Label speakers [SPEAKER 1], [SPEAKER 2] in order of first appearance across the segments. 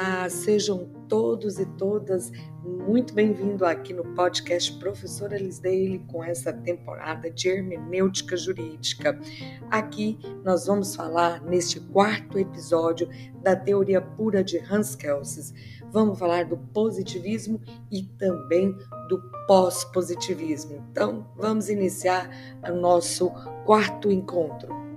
[SPEAKER 1] Olá, sejam todos e todas muito bem-vindos aqui no podcast Professora Lisdeile com essa temporada de hermenêutica jurídica. Aqui nós vamos falar neste quarto episódio da teoria pura de Hans Kelsen. Vamos falar do positivismo e também do pós-positivismo. Então, vamos iniciar o nosso quarto encontro.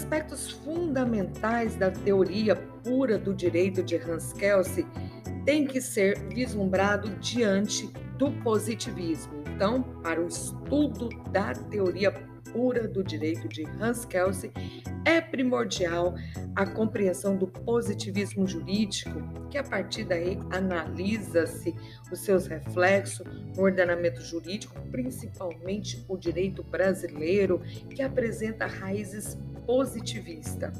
[SPEAKER 1] Aspectos fundamentais da teoria pura do direito de Hans Kelsen têm que ser vislumbrado diante do positivismo. Então, para o estudo da teoria pura do direito de Hans Kelsen, é primordial a compreensão do positivismo jurídico, que a partir daí analisa-se os seus reflexos no ordenamento jurídico, principalmente o direito brasileiro, que apresenta raízes positivista.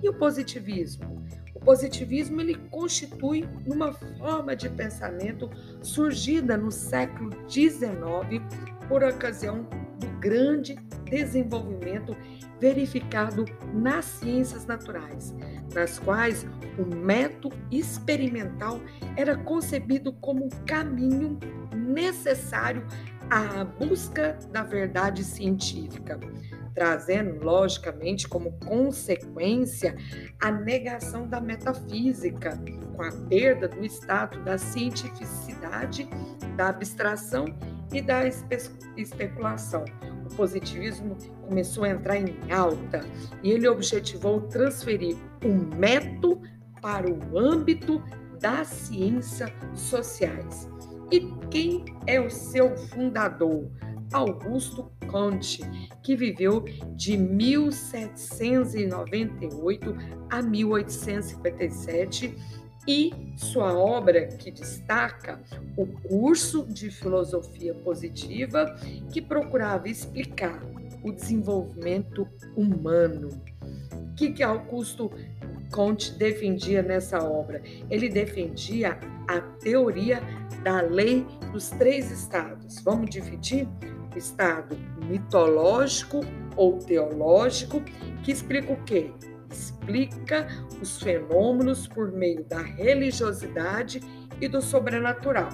[SPEAKER 1] E o positivismo? O positivismo ele constitui uma forma de pensamento surgida no século XIX por ocasião do grande desenvolvimento verificado nas ciências naturais, nas quais o método experimental era concebido como um caminho necessário à busca da verdade científica trazendo, logicamente, como consequência a negação da metafísica, com a perda do estado da cientificidade, da abstração e da espe especulação. O positivismo começou a entrar em alta e ele objetivou transferir o método para o âmbito das ciências sociais. E quem é o seu fundador? Augusto Conte, que viveu de 1798 a 1857 e sua obra que destaca o curso de filosofia positiva que procurava explicar o desenvolvimento humano. O que, que Augusto Conte defendia nessa obra? Ele defendia a teoria da lei dos três estados. Vamos dividir? estado mitológico ou teológico, que explica o quê? Explica os fenômenos por meio da religiosidade e do sobrenatural.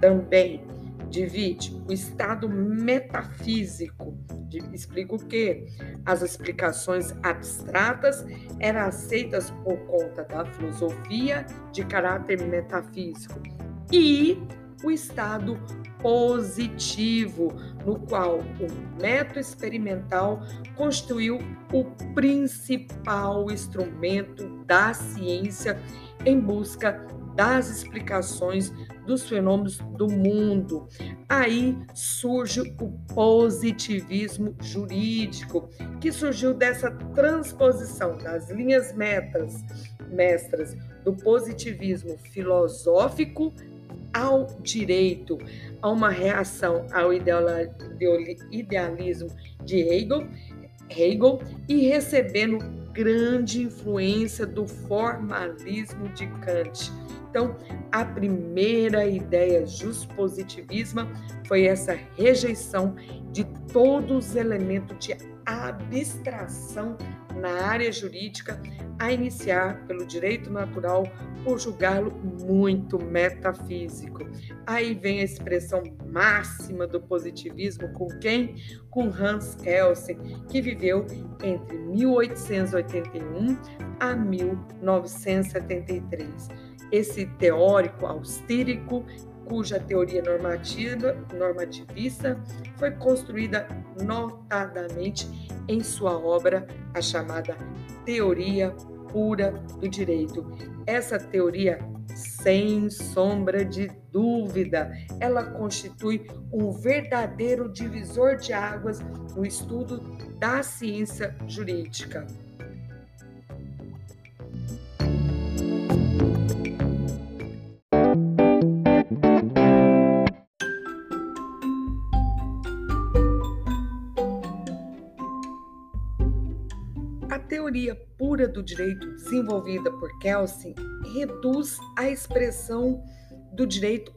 [SPEAKER 1] Também divide o estado metafísico, explica o quê? As explicações abstratas eram aceitas por conta da filosofia de caráter metafísico e o estado positivo, no qual o método experimental constituiu o principal instrumento da ciência em busca das explicações dos fenômenos do mundo. Aí surge o positivismo jurídico, que surgiu dessa transposição das linhas metas, mestras do positivismo filosófico ao direito, a uma reação ao idealismo de Hegel, Hegel e recebendo grande influência do formalismo de Kant. Então, a primeira ideia positivismo foi essa rejeição de todos os elementos de abstração na área jurídica, a iniciar pelo direito natural, por julgá-lo muito metafísico. Aí vem a expressão máxima do positivismo com quem? Com Hans Kelsen, que viveu entre 1881 a 1973. Esse teórico austrírico cuja teoria normativa, normativista foi construída notadamente em sua obra, a chamada Teoria Pura do Direito. Essa teoria, sem sombra de dúvida, ela constitui um verdadeiro divisor de águas no estudo da ciência jurídica. Teoria pura do direito desenvolvida por Kelsen reduz a expressão do direito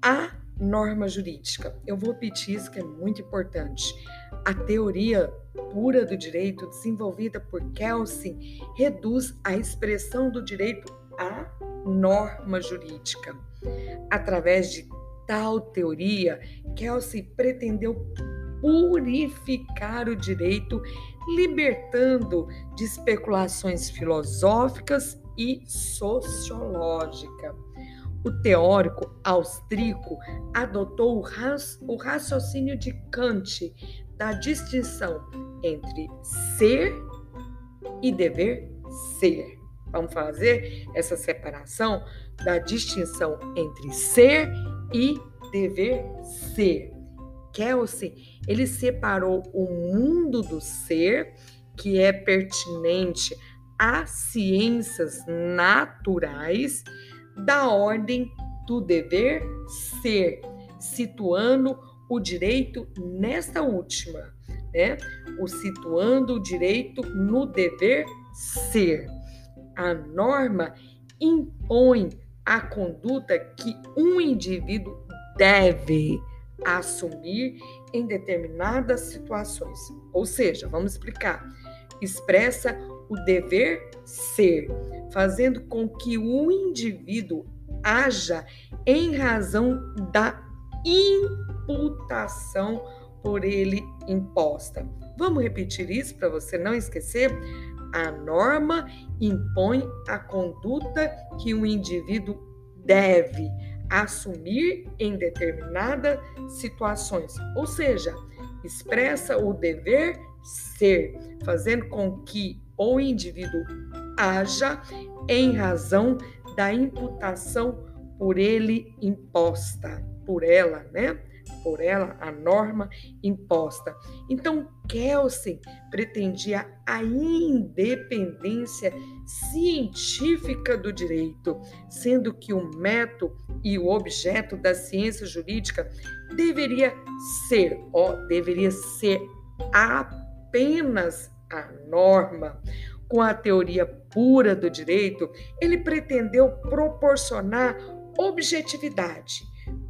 [SPEAKER 1] à norma jurídica. Eu vou repetir isso que é muito importante. A teoria pura do direito desenvolvida por Kelsen reduz a expressão do direito à norma jurídica. Através de tal teoria, Kelsen pretendeu purificar o direito, libertando de especulações filosóficas e sociológicas. O teórico austríaco adotou o raciocínio de Kant da distinção entre ser e dever ser. Vamos fazer essa separação da distinção entre ser e dever ser. Kelsen, ele separou o mundo do ser, que é pertinente às ciências naturais, da ordem do dever ser, situando o direito nesta última, né? O situando o direito no dever ser. A norma impõe a conduta que um indivíduo deve assumir em determinadas situações. Ou seja, vamos explicar. Expressa o dever ser, fazendo com que o indivíduo haja em razão da imputação por ele imposta. Vamos repetir isso para você não esquecer? A norma impõe a conduta que o indivíduo deve assumir em determinadas situações, ou seja, expressa o dever ser, fazendo com que o indivíduo haja em razão da imputação por ele imposta, por ela, né? Por ela, a norma imposta. Então, Kelsen pretendia a independência científica do direito, sendo que o método e o objeto da ciência jurídica deveria ser, ó, deveria ser apenas a norma. Com a teoria pura do direito, ele pretendeu proporcionar objetividade.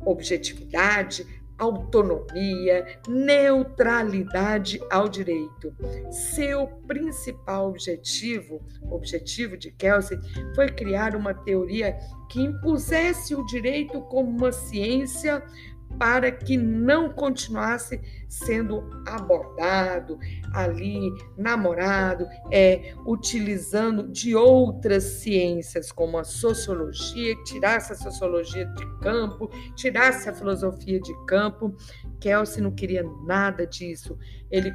[SPEAKER 1] Objetividade, autonomia, neutralidade ao direito. Seu principal objetivo, objetivo de Kelsen, foi criar uma teoria que impusesse o direito como uma ciência para que não continuasse sendo abordado ali, namorado, é, utilizando de outras ciências, como a sociologia, tirasse a sociologia de campo, tirasse a filosofia de campo. Kelsey não queria nada disso. Ele,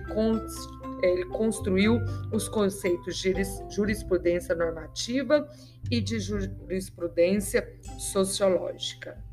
[SPEAKER 1] ele construiu os conceitos de jurisprudência normativa e de jurisprudência sociológica.